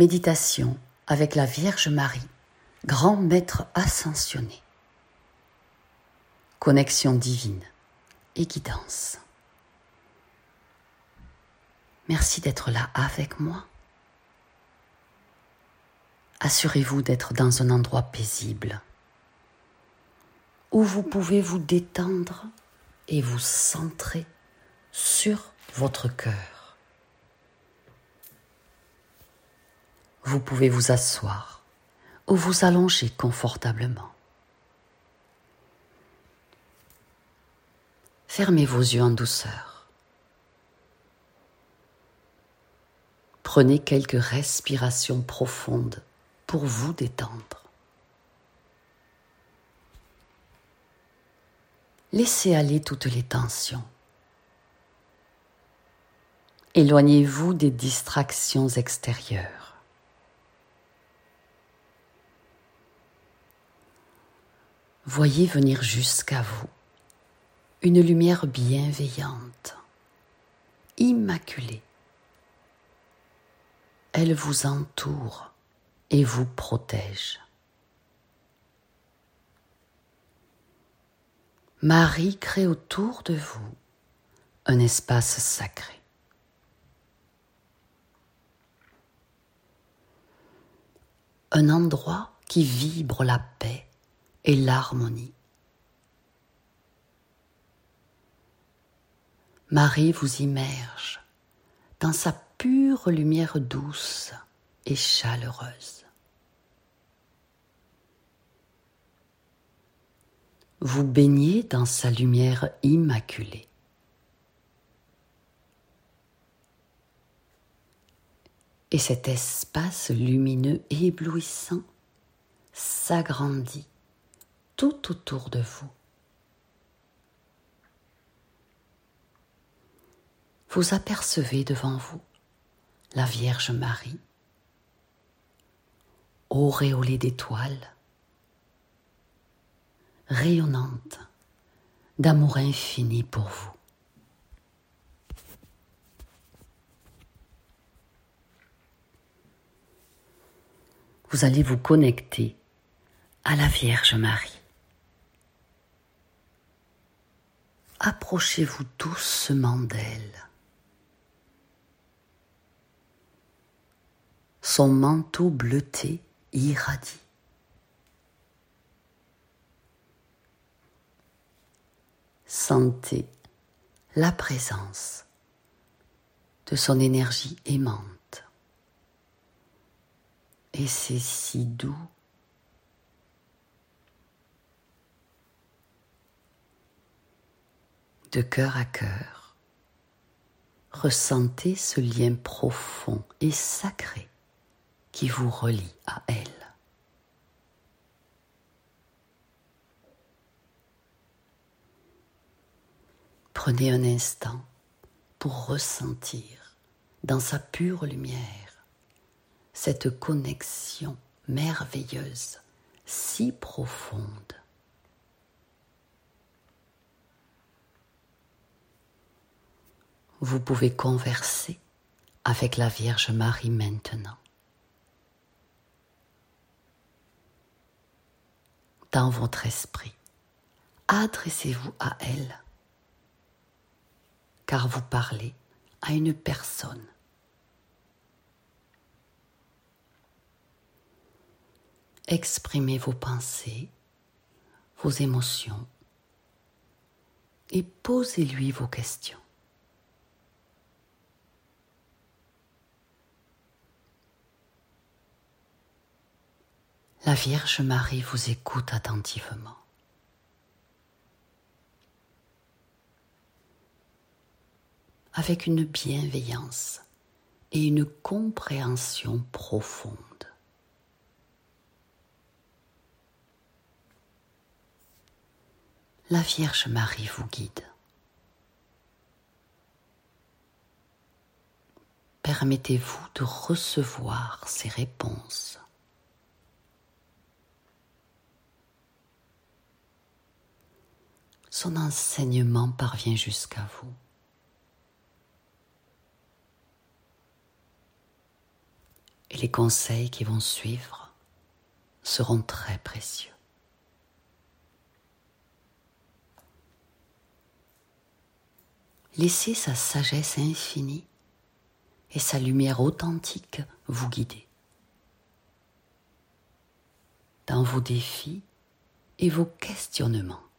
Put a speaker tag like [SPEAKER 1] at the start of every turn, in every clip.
[SPEAKER 1] Méditation avec la Vierge Marie, grand maître ascensionné. Connexion divine et guidance. Merci d'être là avec moi. Assurez-vous d'être dans un endroit paisible où vous pouvez vous détendre et vous centrer sur votre cœur. Vous pouvez vous asseoir ou vous allonger confortablement. Fermez vos yeux en douceur. Prenez quelques respirations profondes pour vous détendre. Laissez aller toutes les tensions. Éloignez-vous des distractions extérieures. Voyez venir jusqu'à vous une lumière bienveillante, immaculée. Elle vous entoure et vous protège. Marie crée autour de vous un espace sacré. Un endroit qui vibre la paix et l'harmonie. Marie vous immerge dans sa pure lumière douce et chaleureuse. Vous baignez dans sa lumière immaculée. Et cet espace lumineux éblouissant s'agrandit tout autour de vous. Vous apercevez devant vous la Vierge Marie, auréolée d'étoiles, rayonnante d'amour infini pour vous. vous allez vous connecter à la Vierge Marie. Approchez-vous doucement d'elle. Son manteau bleuté irradie. Sentez la présence de son énergie aimante et c'est si doux. De cœur à cœur, ressentez ce lien profond et sacré qui vous relie à elle. Prenez un instant pour ressentir dans sa pure lumière cette connexion merveilleuse, si profonde. Vous pouvez converser avec la Vierge Marie maintenant. Dans votre esprit, adressez-vous à elle, car vous parlez à une personne exprimez vos pensées, vos émotions et posez-lui vos questions. La Vierge Marie vous écoute attentivement. avec une bienveillance et une compréhension profonde. la Vierge Marie vous guide. Permettez-vous de recevoir ces réponses. Son enseignement parvient jusqu'à vous. Et les conseils qui vont suivre seront très précieux. Laissez sa sagesse infinie et sa lumière authentique vous guider. Dans vos défis et vos questionnements.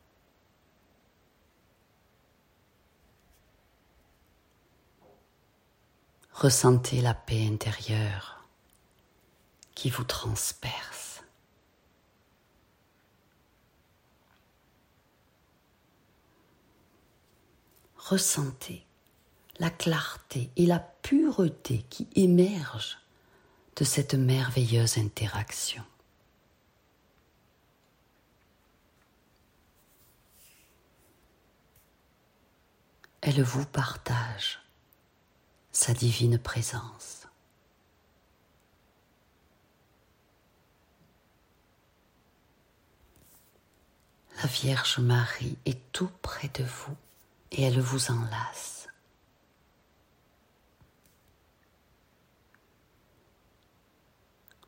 [SPEAKER 1] Ressentez la paix intérieure qui vous transperce. Ressentez la clarté et la pureté qui émergent de cette merveilleuse interaction. Elle vous partage sa divine présence. La Vierge Marie est tout près de vous et elle vous enlace.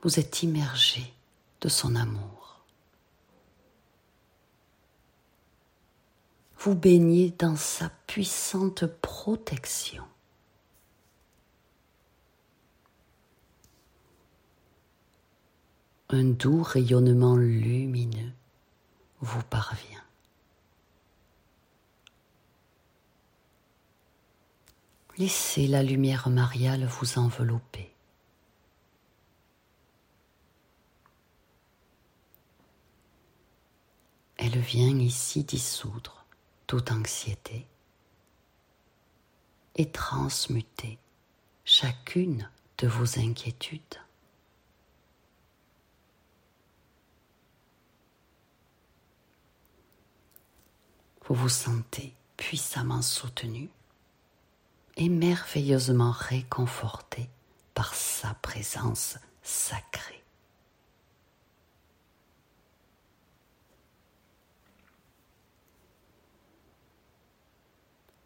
[SPEAKER 1] Vous êtes immergé de son amour. Vous baignez dans sa puissante protection. Un doux rayonnement lumineux vous parvient. Laissez la lumière mariale vous envelopper. Elle vient ici dissoudre toute anxiété et transmuter chacune de vos inquiétudes. Vous vous sentez puissamment soutenu et merveilleusement réconforté par sa présence sacrée.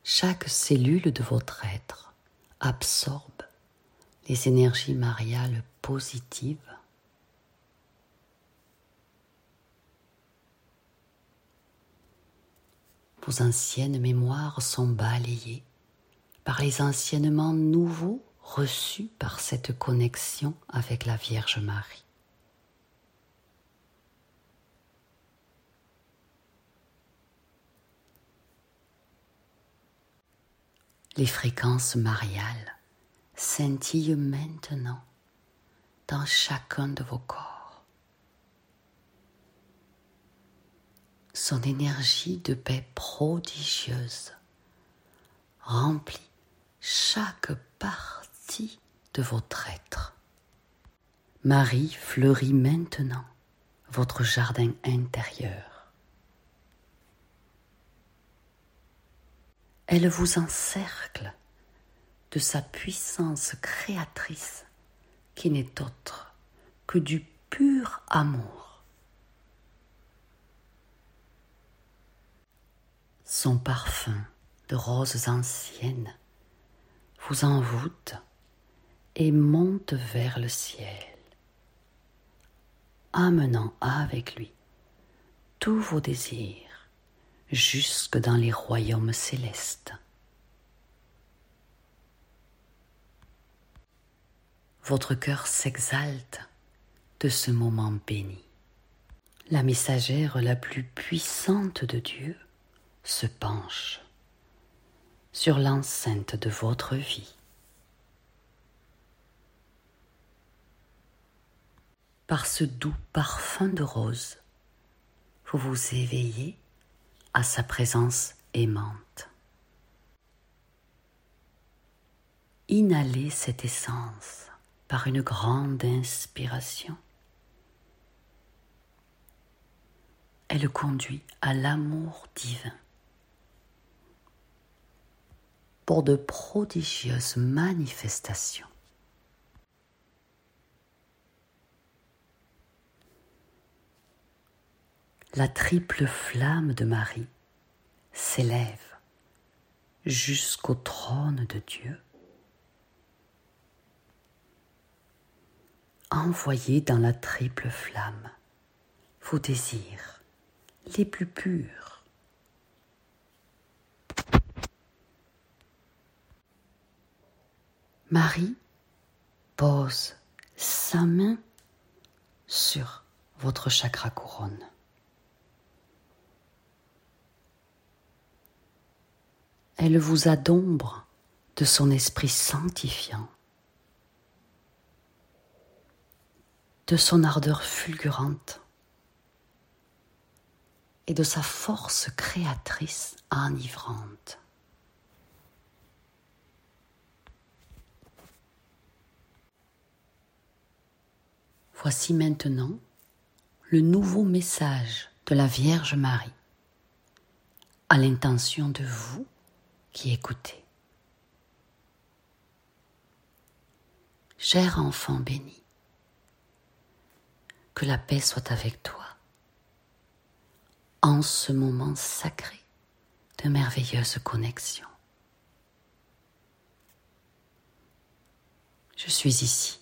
[SPEAKER 1] chaque cellule de votre être absorbe les énergies mariales positives. Vos anciennes mémoires sont balayées par les anciennements nouveaux reçus par cette connexion avec la Vierge Marie. Les fréquences mariales scintillent maintenant dans chacun de vos corps. Son énergie de paix prodigieuse remplit chaque partie de votre être. Marie fleurit maintenant votre jardin intérieur. Elle vous encercle de sa puissance créatrice qui n'est autre que du pur amour. Son parfum de roses anciennes vous envoûte et monte vers le ciel, amenant avec lui tous vos désirs jusque dans les royaumes célestes. Votre cœur s'exalte de ce moment béni. La messagère la plus puissante de Dieu se penche sur l'enceinte de votre vie. Par ce doux parfum de rose, vous vous éveillez à sa présence aimante. Inhalez cette essence par une grande inspiration. Elle conduit à l'amour divin pour de prodigieuses manifestations. la triple flamme de Marie s'élève jusqu'au trône de Dieu. envoyer dans la triple flamme vos désirs les plus purs. Marie pose sa main sur votre chakra couronne. Elle vous adombre de son esprit sanctifiant, de son ardeur fulgurante et de sa force créatrice enivrante. Voici maintenant le nouveau message de la Vierge Marie à l'intention de vous qui écoutez. Cher enfant béni, que la paix soit avec toi en ce moment sacré de merveilleuse connexion. Je suis ici,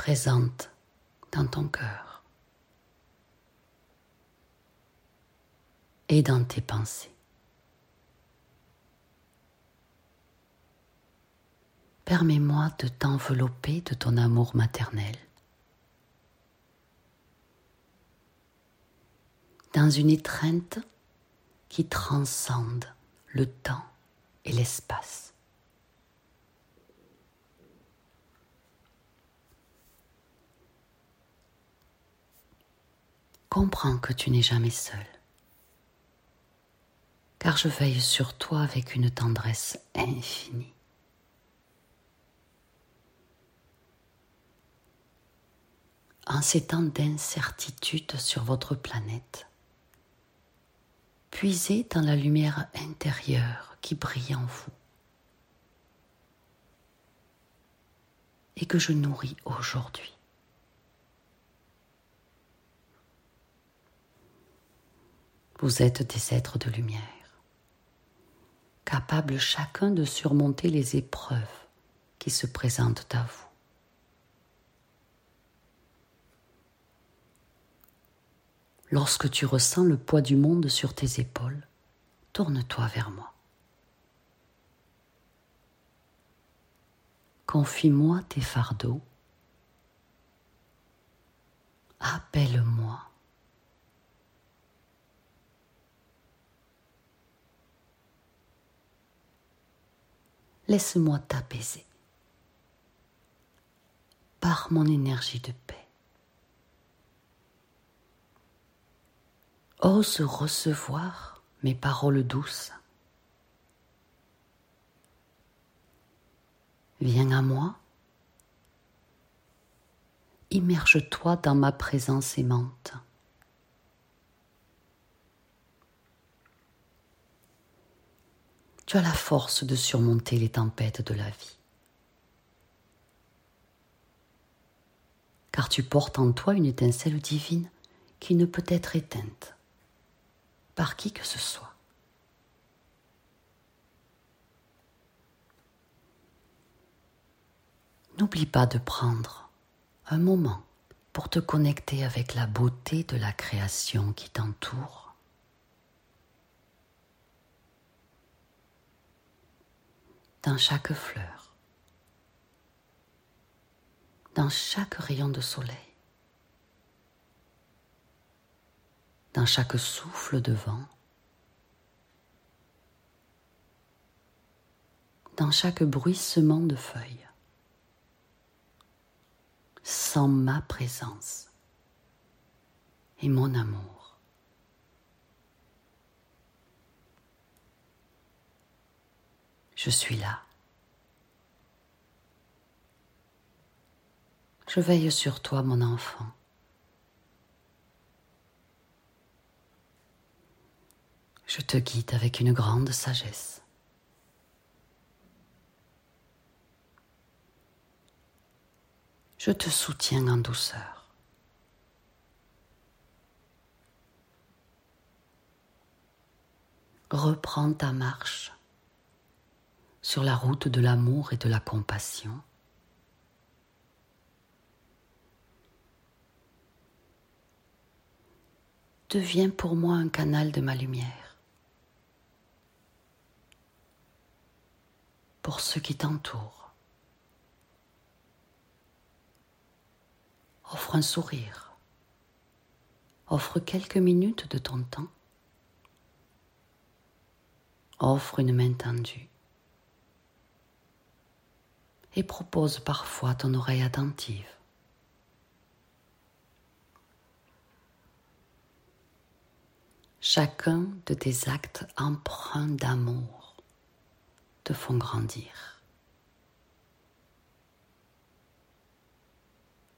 [SPEAKER 1] présente dans ton cœur et dans tes pensées. Permets-moi de t'envelopper de ton amour maternel. Dans une étreinte qui transcende le temps et l'espace. Comprends que tu n'es jamais seul, car je veille sur toi avec une tendresse infinie. en ces temps d'incertitude sur votre planète. Puisez dans la lumière intérieure qui brille en vous et que je nourris aujourd'hui. Vous êtes des êtres de lumière, capables chacun de surmonter les épreuves qui se présentent à vous. Lorsque tu ressens le poids du monde sur tes épaules, tourne-toi vers moi. Confie-moi tes fardeaux. Appelle-moi. Laisse-moi t'apaiser par mon énergie de paix. Ose recevoir mes paroles douces. Viens à moi. Immerge-toi dans ma présence aimante. Tu as la force de surmonter les tempêtes de la vie. Car tu portes en toi une étincelle divine qui ne peut être éteinte par qui que ce soit. N'oublie pas de prendre un moment pour te connecter avec la beauté de la création qui t'entoure. Dans chaque fleur, dans chaque rayon de soleil, dans chaque souffle de vent, dans chaque bruissement de feuilles, sans ma présence et mon amour. Je suis là. Je veille sur toi, mon enfant. je te guide avec une grande sagesse. Je te soutiens en douceur. Reprends ta marche sur la route de l'amour et de la compassion. Deviens pour moi un canal de ma lumière, pour ceux qui t'entourent. Offre un sourire, offre quelques minutes de ton temps, offre une main tendue. Et propose parfois ton oreille attentive. Chacun de tes actes empreints d'amour te font grandir.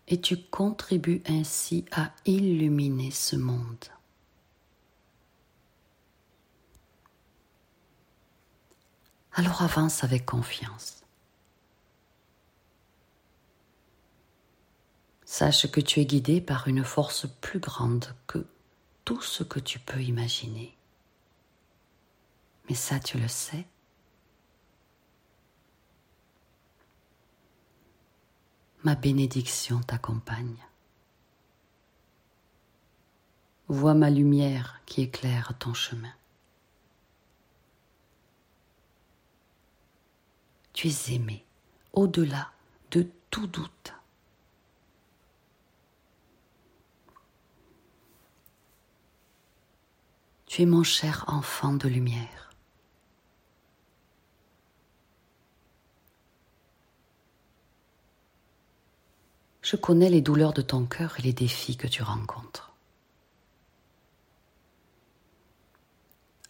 [SPEAKER 1] Et tu contribues ainsi à illuminer ce monde. Alors avance avec confiance. Sache que tu es guidé par une force plus grande que tout ce que tu peux imaginer. Mais ça, tu le sais. Ma bénédiction t'accompagne. Vois ma lumière qui éclaire ton chemin. Tu es aimé au-delà de tout doute. Tu es mon cher enfant de lumière. Je connais les douleurs de ton cœur et les défis que tu rencontres.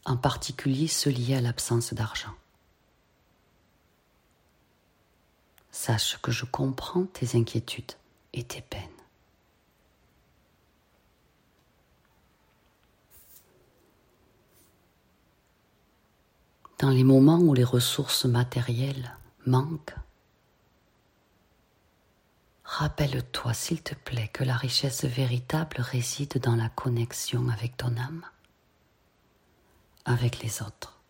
[SPEAKER 1] En particulier ceux liés à l'absence d'argent. Sache que je comprends tes inquiétudes et tes peines. Dans les moments où les ressources matérielles manquent, rappelle-toi s'il te plaît que la richesse véritable réside dans la connexion avec ton âme, avec les autres,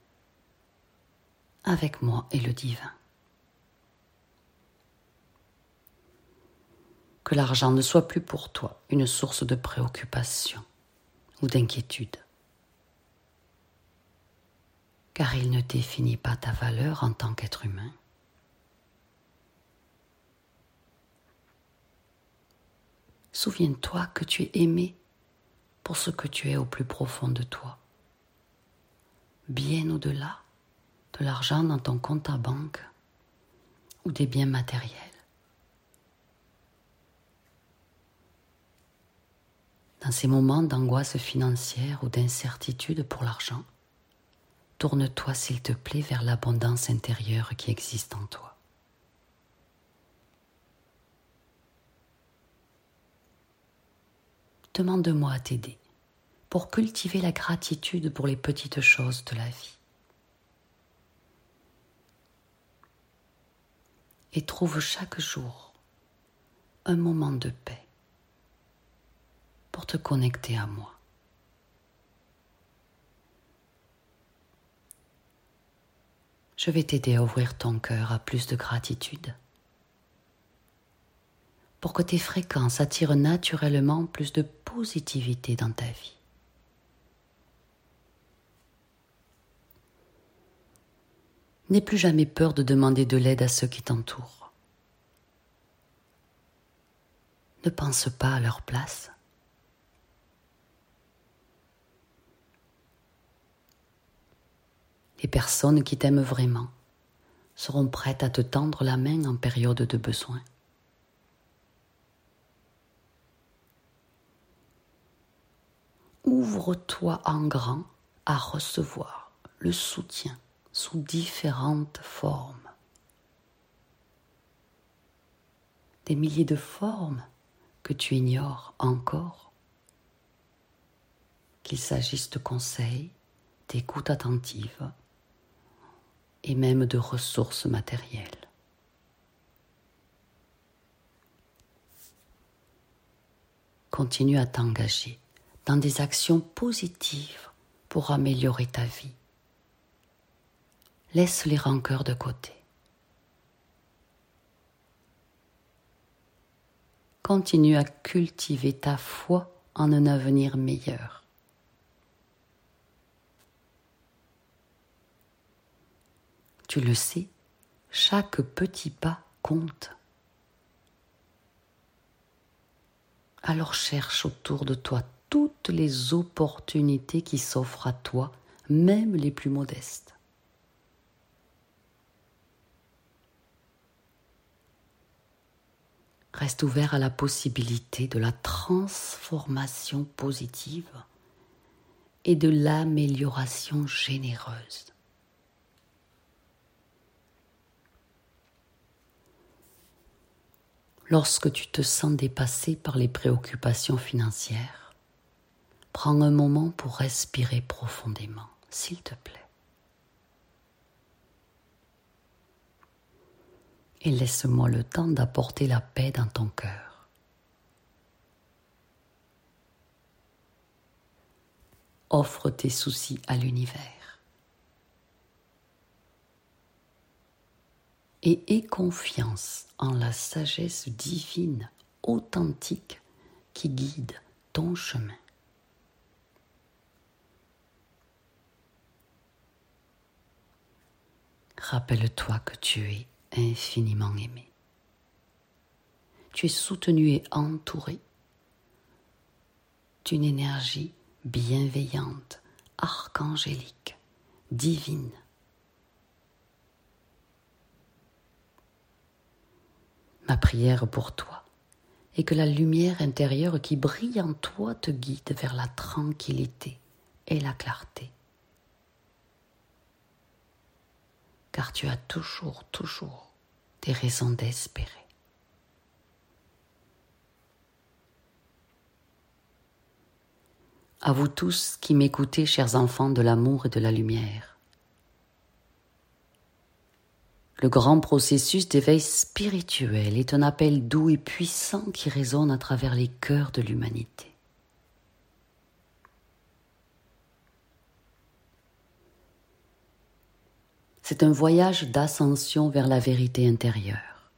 [SPEAKER 1] avec moi et le divin. Que l'argent ne soit plus pour toi une source de préoccupation ou d'inquiétude car il ne définit pas ta valeur en tant qu'être humain. Souviens-toi que tu es aimé pour ce que tu es au plus profond de toi, bien au-delà de l'argent dans ton compte à banque ou des biens matériels. Dans ces moments d'angoisse financière ou d'incertitude pour l'argent, tourne-toi s'il te plaît vers l'abondance intérieure qui existe en toi. Demande-moi à t'aider pour cultiver la gratitude pour les petites choses de la vie. Et trouve chaque jour un moment de paix pour te connecter à moi. Je vais t'aider à ouvrir ton cœur à plus de gratitude pour que tes fréquences attirent naturellement plus de positivité dans ta vie. N'aie plus jamais peur de demander de l'aide à ceux qui t'entourent. Ne pense pas à leur place. Les personnes qui t'aiment vraiment seront prêtes à te tendre la main en période de besoin. Ouvre-toi en grand à recevoir le soutien sous différentes formes. Des milliers de formes que tu ignores encore. Qu'il s'agisse de conseils, d'écoute attentive, et même de ressources matérielles. Continue à t'engager dans des actions positives pour améliorer ta vie. Laisse les rancœurs de côté. Continue à cultiver ta foi en un avenir meilleur Tu le sais, chaque petit pas compte. Alors cherche autour de toi toutes les opportunités qui s'offrent à toi, même les plus modestes. Reste ouvert à la possibilité de la transformation positive et de l'amélioration généreuse. Lorsque tu te sens dépassé par les préoccupations financières, prends un moment pour respirer profondément, s'il te plaît. Et laisse-moi le temps d'apporter la paix dans ton cœur. Offre tes soucis à l'univers. Et aie confiance en la sagesse divine, authentique, qui guide ton chemin. Rappelle-toi que tu es infiniment aimé. Tu es soutenu et entouré d'une énergie bienveillante, archangélique, divine. Prière pour toi est que la lumière intérieure qui brille en toi te guide vers la tranquillité et la clarté. Car tu as toujours, toujours des raisons d'espérer. À vous tous qui m'écoutez, chers enfants de l'amour et de la lumière, Le grand processus d'éveil spirituel est un appel doux et puissant qui résonne à travers les cœurs de l'humanité. C'est un voyage d'ascension vers la vérité intérieure.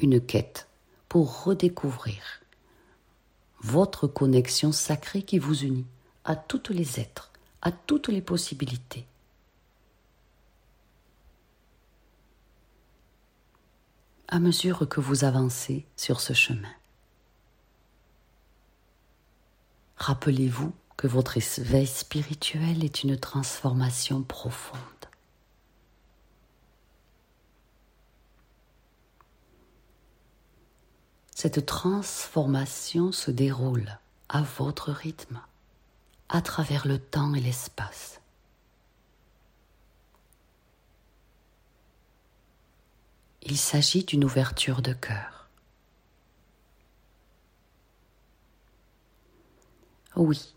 [SPEAKER 1] Une quête pour redécouvrir votre connexion sacrée qui vous unit à toutes les êtres à toutes les possibilités. à mesure que vous avancez sur ce chemin. Rappelez-vous que votre éveil spirituel est une transformation profonde. Cette transformation se déroule à votre rythme à travers le temps et l'espace. Il s'agit d'une ouverture de cœur. Oui,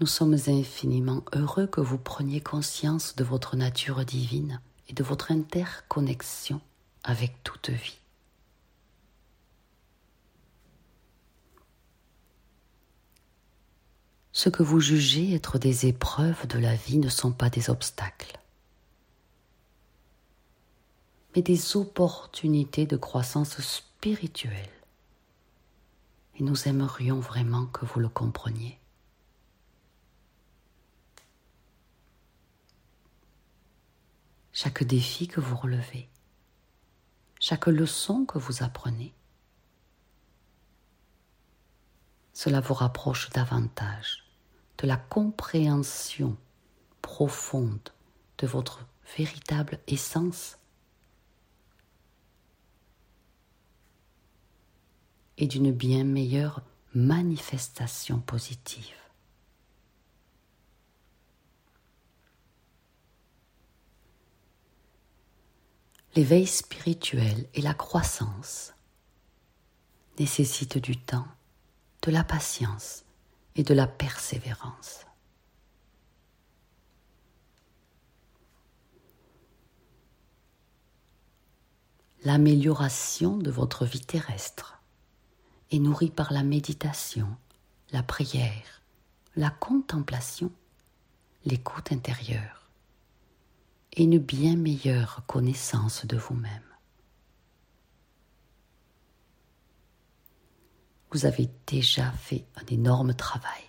[SPEAKER 1] nous sommes infiniment heureux que vous preniez conscience de votre nature divine et de votre interconnexion avec toute vie. Ce que vous jugez être des épreuves de la vie ne sont pas des obstacles, mais des opportunités de croissance spirituelle. Et nous aimerions vraiment que vous le compreniez. Chaque défi que vous relevez, chaque leçon que vous apprenez, cela vous rapproche davantage de la compréhension profonde de votre véritable essence et d'une bien meilleure manifestation positive. L'éveil spirituel et la croissance nécessitent du temps de la patience et de la persévérance. L'amélioration de votre vie terrestre est nourrie par la méditation, la prière, la contemplation, l'écoute intérieure et une bien meilleure connaissance de vous-même. Vous avez déjà fait un énorme travail.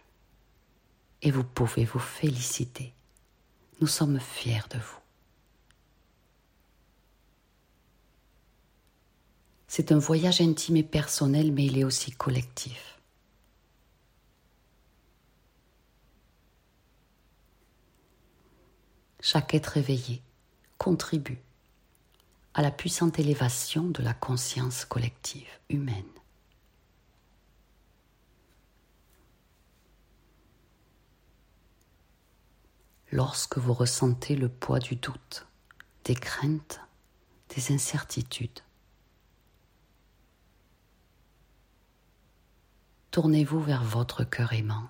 [SPEAKER 1] et vous pouvez vous féliciter. Nous sommes fiers de vous. C'est un voyage intime et personnel, mais il est aussi collectif. Chaque être éveillé contribue à la puissante élévation de la conscience collective humaine. Lorsque vous ressentez le poids du doute, des craintes, des incertitudes, tournez-vous vers votre cœur aimant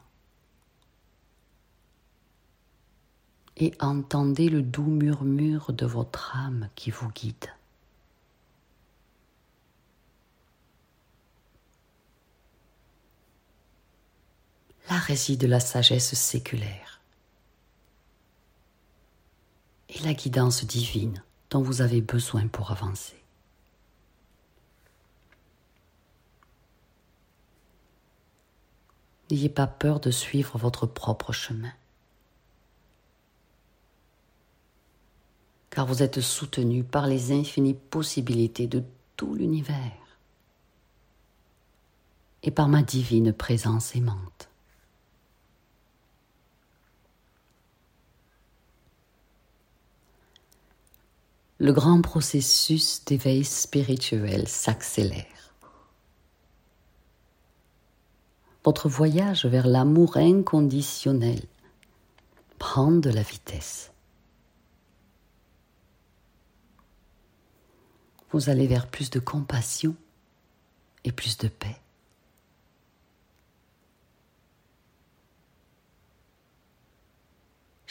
[SPEAKER 1] et entendez le doux murmure de votre âme qui vous guide. Là réside la sagesse séculaire et la guidance divine dont vous avez besoin pour avancer. N'ayez pas peur de suivre votre propre chemin. Car vous êtes soutenu par les infinies possibilités de tout l'univers et par ma divine présence aimante. Le grand processus d'éveil spirituel s'accélère. votre voyage vers l'amour inconditionnel prend de la vitesse. Vous allez vers plus de compassion et plus de paix.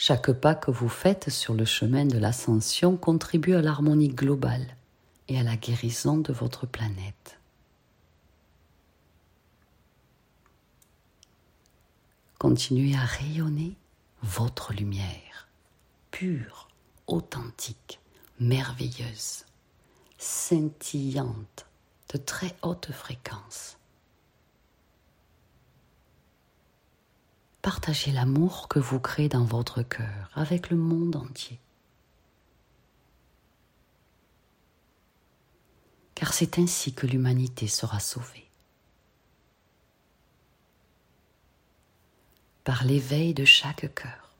[SPEAKER 1] Chaque pas que vous faites sur le chemin de l'ascension contribue à l'harmonie globale et à la guérison de votre planète. continuez à rayonner votre lumière, pure, authentique, merveilleuse, scintillante, de très haute fréquence. Partagez l'amour que vous créez dans votre cœur avec le monde entier. Car c'est ainsi que l'humanité sera sauvée. par l'éveil de chaque cœur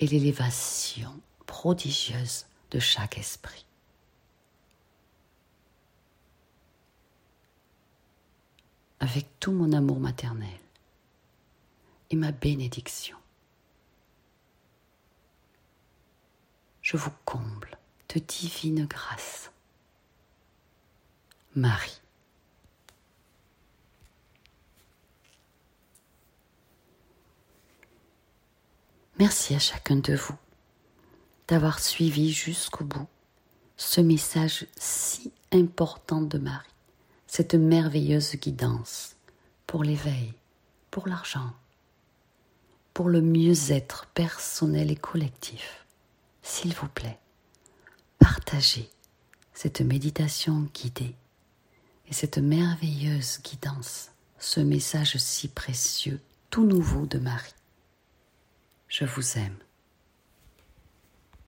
[SPEAKER 1] et l'élévation prodigieuse de chaque esprit. Avec tout mon amour maternel et ma bénédiction, je vous comble de divine grâce. Marie. Merci à chacun de vous d'avoir suivi jusqu'au bout ce message si important de Marie, cette merveilleuse guidance pour l'éveil, pour l'argent, pour le mieux-être personnel et collectif. S'il vous plaît, partagez cette méditation guidée et cette merveilleuse guidance, ce message si précieux, tout nouveau de Marie. Je vous aime.